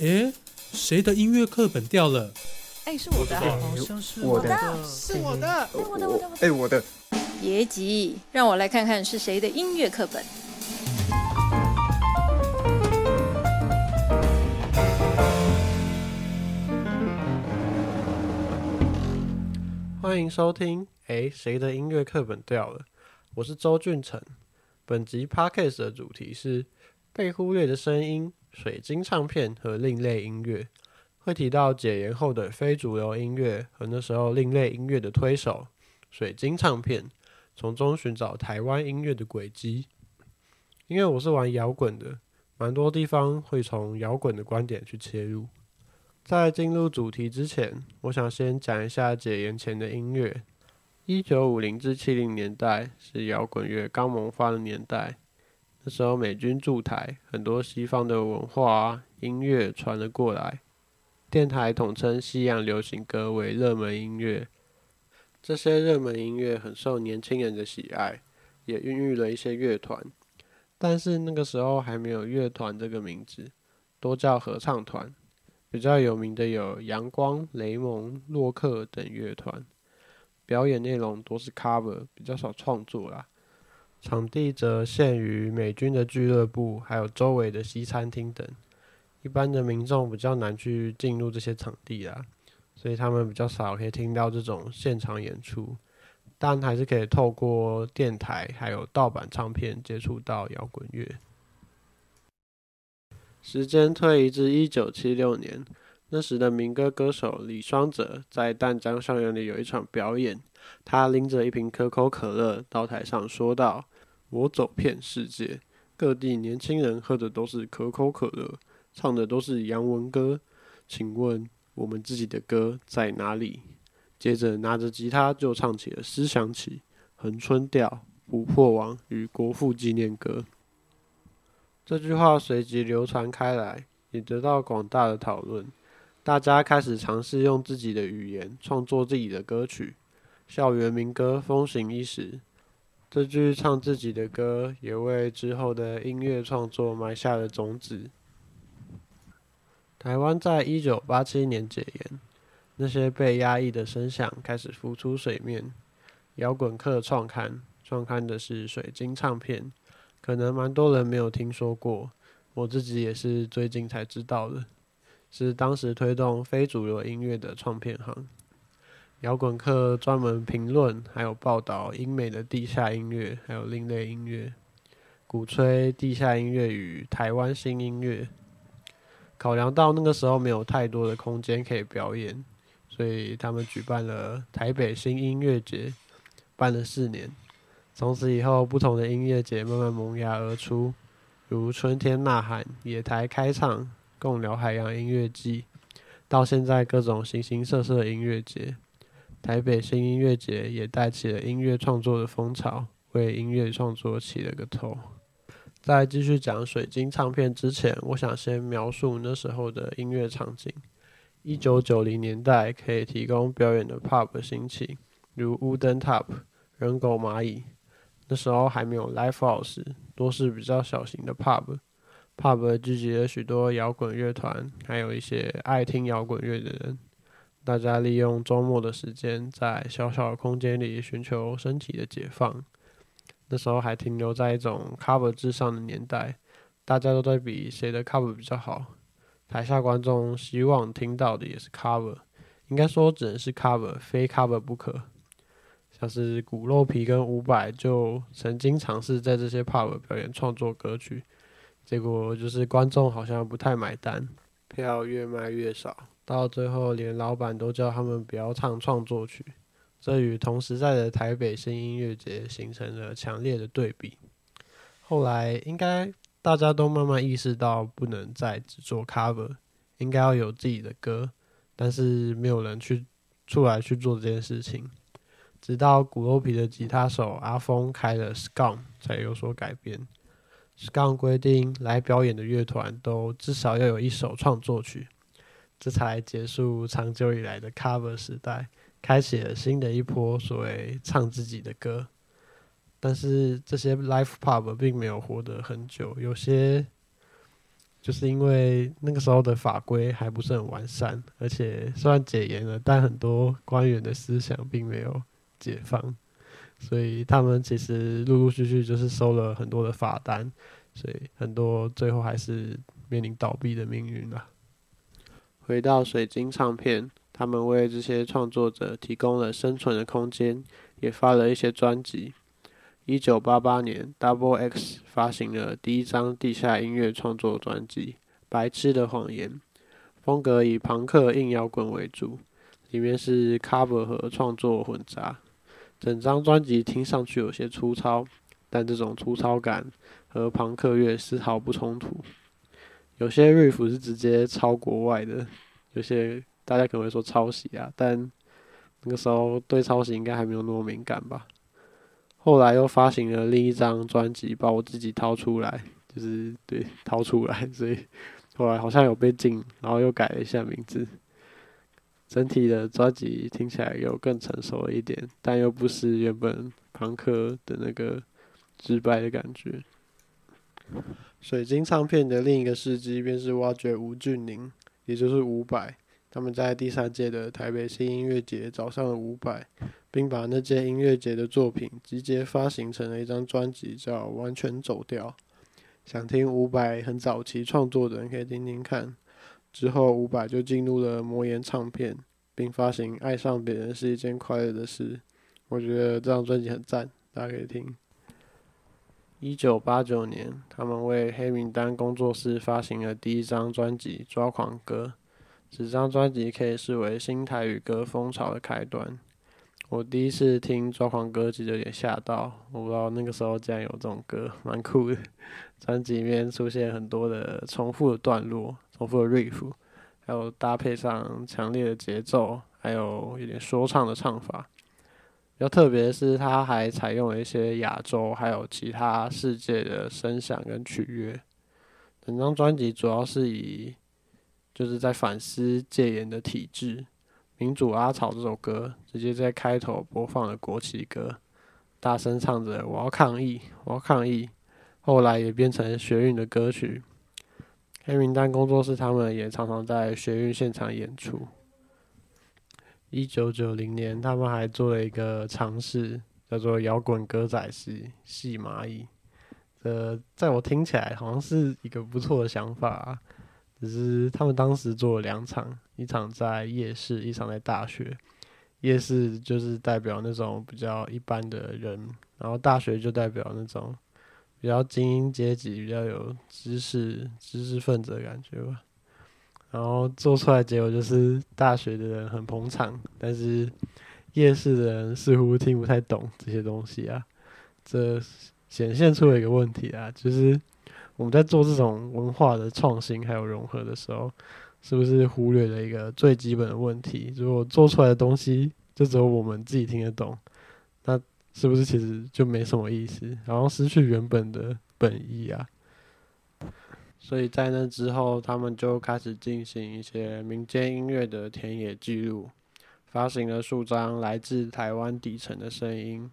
诶，谁的音乐课本掉了？哎，是我的，好像是我的是我的。我的，我的，我的。哎，我的。别急，让我来看看是谁的音乐课本。欢迎收听。哎，谁的音乐课本掉了？我是周俊成。本集 podcast 的主题是被忽略的声音、水晶唱片和另类音乐，会提到解严后的非主流音乐和那时候另类音乐的推手水晶唱片，从中寻找台湾音乐的轨迹。因为我是玩摇滚的，蛮多地方会从摇滚的观点去切入。在进入主题之前，我想先讲一下解严前的音乐。一九五零至七零年代是摇滚乐刚萌发的年代，那时候美军驻台，很多西方的文化、音乐传了过来。电台统称西洋流行歌为热门音乐，这些热门音乐很受年轻人的喜爱，也孕育了一些乐团。但是那个时候还没有乐团这个名字，多叫合唱团。比较有名的有阳光、雷蒙、洛克等乐团。表演内容多是 cover，比较少创作啦。场地则限于美军的俱乐部，还有周围的西餐厅等。一般的民众比较难去进入这些场地啦，所以他们比较少可以听到这种现场演出。但还是可以透过电台还有盗版唱片接触到摇滚乐。时间推移至一九七六年。那时的民歌歌手李双泽在淡江校园里有一场表演，他拎着一瓶可口可乐到台上说道：“我走遍世界各地，年轻人喝的都是可口可乐，唱的都是洋文歌，请问我们自己的歌在哪里？”接着拿着吉他就唱起了《思想起》《横春调》《捕破网》与《国父纪念歌》。这句话随即流传开来，也得到广大的讨论。大家开始尝试用自己的语言创作自己的歌曲，校园民歌风行一时。这句唱自己的歌，也为之后的音乐创作埋下了种子。台湾在一九八七年解严，那些被压抑的声响开始浮出水面。摇滚客创刊，创刊的是水晶唱片，可能蛮多人没有听说过，我自己也是最近才知道的。是当时推动非主流音乐的创片行，摇滚课专门评论还有报道英美的地下音乐，还有另类音乐，鼓吹地下音乐与台湾新音乐。考量到那个时候没有太多的空间可以表演，所以他们举办了台北新音乐节，办了四年。从此以后，不同的音乐节慢慢萌芽而出，如春天呐喊、野台开唱。共聊海洋音乐季，到现在各种形形色色的音乐节，台北新音乐节也带起了音乐创作的风潮，为音乐创作起了个头。在继续讲水晶唱片之前，我想先描述那时候的音乐场景。一九九零年代可以提供表演的 pub 兴起，如 Wooden Top、人狗蚂蚁。那时候还没有 live house，多是比较小型的 pub。pub 聚集了许多摇滚乐团，还有一些爱听摇滚乐的人。大家利用周末的时间，在小小的空间里寻求身体的解放。那时候还停留在一种 cover 至上的年代，大家都在比谁的 cover 比较好。台下观众希望听到的也是 cover，应该说只能是 cover，非 cover 不可。像是骨肉皮跟伍佰就曾经尝试在这些 pub 表演创作歌曲。结果就是观众好像不太买单，票越卖越少，到最后连老板都叫他们不要唱创作曲，这与同时在的台北新音乐节形成了强烈的对比。后来应该大家都慢慢意识到，不能再只做 cover，应该要有自己的歌，但是没有人去出来去做这件事情。直到鼓肉皮的吉他手阿峰开了 Scum，才有所改变。刚规定来表演的乐团都至少要有一首创作曲，这才结束长久以来的 cover 时代，开启了新的一波所谓唱自己的歌。但是这些 live pub 并没有活得很久，有些就是因为那个时候的法规还不是很完善，而且虽然解严了，但很多官员的思想并没有解放，所以他们其实陆陆续续就是收了很多的罚单，所以很多最后还是面临倒闭的命运了。回到水晶唱片，他们为这些创作者提供了生存的空间，也发了一些专辑。一九八八年，Double X 发行了第一张地下音乐创作专辑《白痴的谎言》，风格以朋克硬摇滚为主，里面是 cover 和创作混杂。整张专辑听上去有些粗糙，但这种粗糙感和朋克乐丝毫不冲突。有些 riff 是直接抄国外的，有些大家可能会说抄袭啊，但那个时候对抄袭应该还没有那么敏感吧。后来又发行了另一张专辑，把我自己掏出来，就是对掏出来，所以后来好像有被禁，然后又改了一下名字。整体的专辑听起来有更成熟了一点，但又不是原本朋克的那个直白的感觉。水晶唱片的另一个事迹便是挖掘吴俊霖，也就是伍佰。他们在第三届的台北新音乐节找上了伍佰，并把那届音乐节的作品集结发行成了一张专辑，叫《完全走调》。想听伍佰很早期创作的人可以听听看。之后伍佰就进入了魔岩唱片，并发行《爱上别人是一件快乐的事》。我觉得这张专辑很赞，大家可以听。一九八九年，他们为黑名单工作室发行了第一张专辑《抓狂歌》。这张专辑可以视为新台语歌风潮的开端。我第一次听《抓狂歌》其实有点吓到，我不知道那个时候竟然有这种歌，蛮酷的。专辑里面出现很多的重复的段落、丰富的 riff，还有搭配上强烈的节奏，还有一点说唱的唱法。比较特别的是，它还采用了一些亚洲还有其他世界的声响跟曲乐。整张专辑主要是以就是在反思戒严的体制，《民主阿草》这首歌直接在开头播放了国旗歌，大声唱着“我要抗议，我要抗议”。后来也变成学运的歌曲。黑名单工作室他们也常常在学院现场演出。一九九零年，他们还做了一个尝试，叫做摇滚歌仔戏《戏蚂蚁》。呃，在我听起来好像是一个不错的想法。只是他们当时做了两场，一场在夜市，一场在大学。夜市就是代表那种比较一般的人，然后大学就代表那种比较精英阶级、比较有知识、知识分子的感觉吧。然后做出来结果就是大学的人很捧场，但是夜市的人似乎听不太懂这些东西啊。这显现出了一个问题啊，就是。我们在做这种文化的创新还有融合的时候，是不是忽略了一个最基本的问题？如果做出来的东西就只有我们自己听得懂，是不是其实就没什么意思，然后失去原本的本意啊？所以在那之后，他们就开始进行一些民间音乐的田野记录，发行了数张来自台湾底层的声音，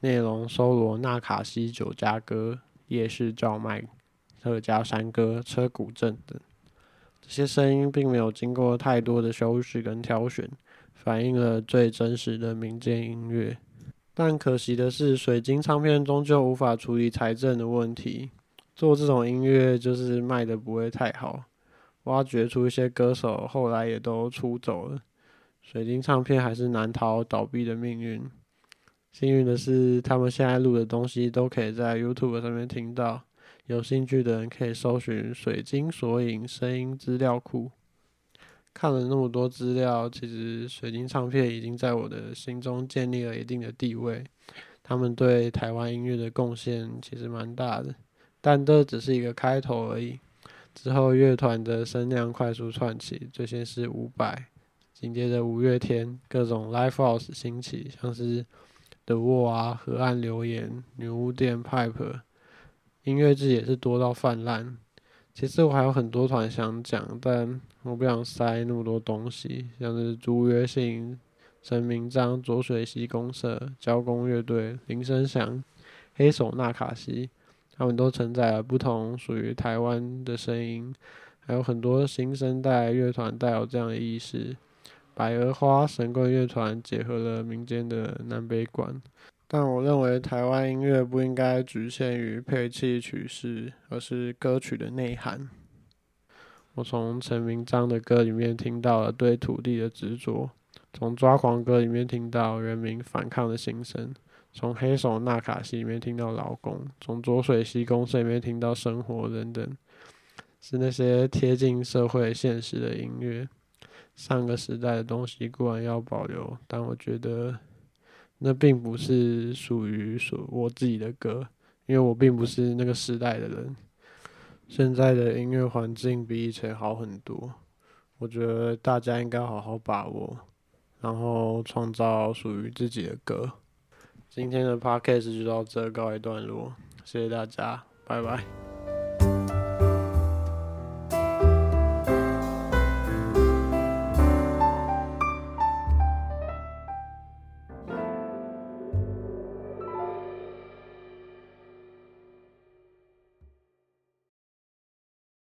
内容收罗纳卡西酒家歌、夜市叫卖。客家山歌、车古镇等，这些声音并没有经过太多的修饰跟挑选，反映了最真实的民间音乐。但可惜的是，水晶唱片终究无法处理财政的问题，做这种音乐就是卖的不会太好。挖掘出一些歌手，后来也都出走了，水晶唱片还是难逃倒闭的命运。幸运的是，他们现在录的东西都可以在 YouTube 上面听到。有兴趣的人可以搜寻“水晶索引”声音资料库。看了那么多资料，其实水晶唱片已经在我的心中建立了一定的地位。他们对台湾音乐的贡献其实蛮大的，但这只是一个开头而已。之后乐团的声量快速窜起，最先是伍佰，紧接着五月天，各种 live house 兴起，像是 The Wall 啊、河岸留言、女巫店、Pipe。音乐剧也是多到泛滥。其实我还有很多团想讲，但我不想塞那么多东西，像是朱约信、陈明章、浊水溪公社、交工乐队、林声祥、黑手纳卡西，他们都承载了不同属于台湾的声音，还有很多新生代乐团带有这样的意识。百合花神棍乐团结合了民间的南北管，但我认为台湾音乐不应该局限于配器曲式，而是歌曲的内涵。我从陈明章的歌里面听到了对土地的执着，从抓狂歌里面听到人民反抗的心声。从黑手纳卡西里面听到劳工，从浊水溪公社里面听到生活等等，是那些贴近社会现实的音乐。上个时代的东西固然要保留，但我觉得那并不是属于属我自己的歌，因为我并不是那个时代的人。现在的音乐环境比以前好很多，我觉得大家应该好好把握，然后创造属于自己的歌。今天的 podcast 就到这告一段落，谢谢大家，拜拜。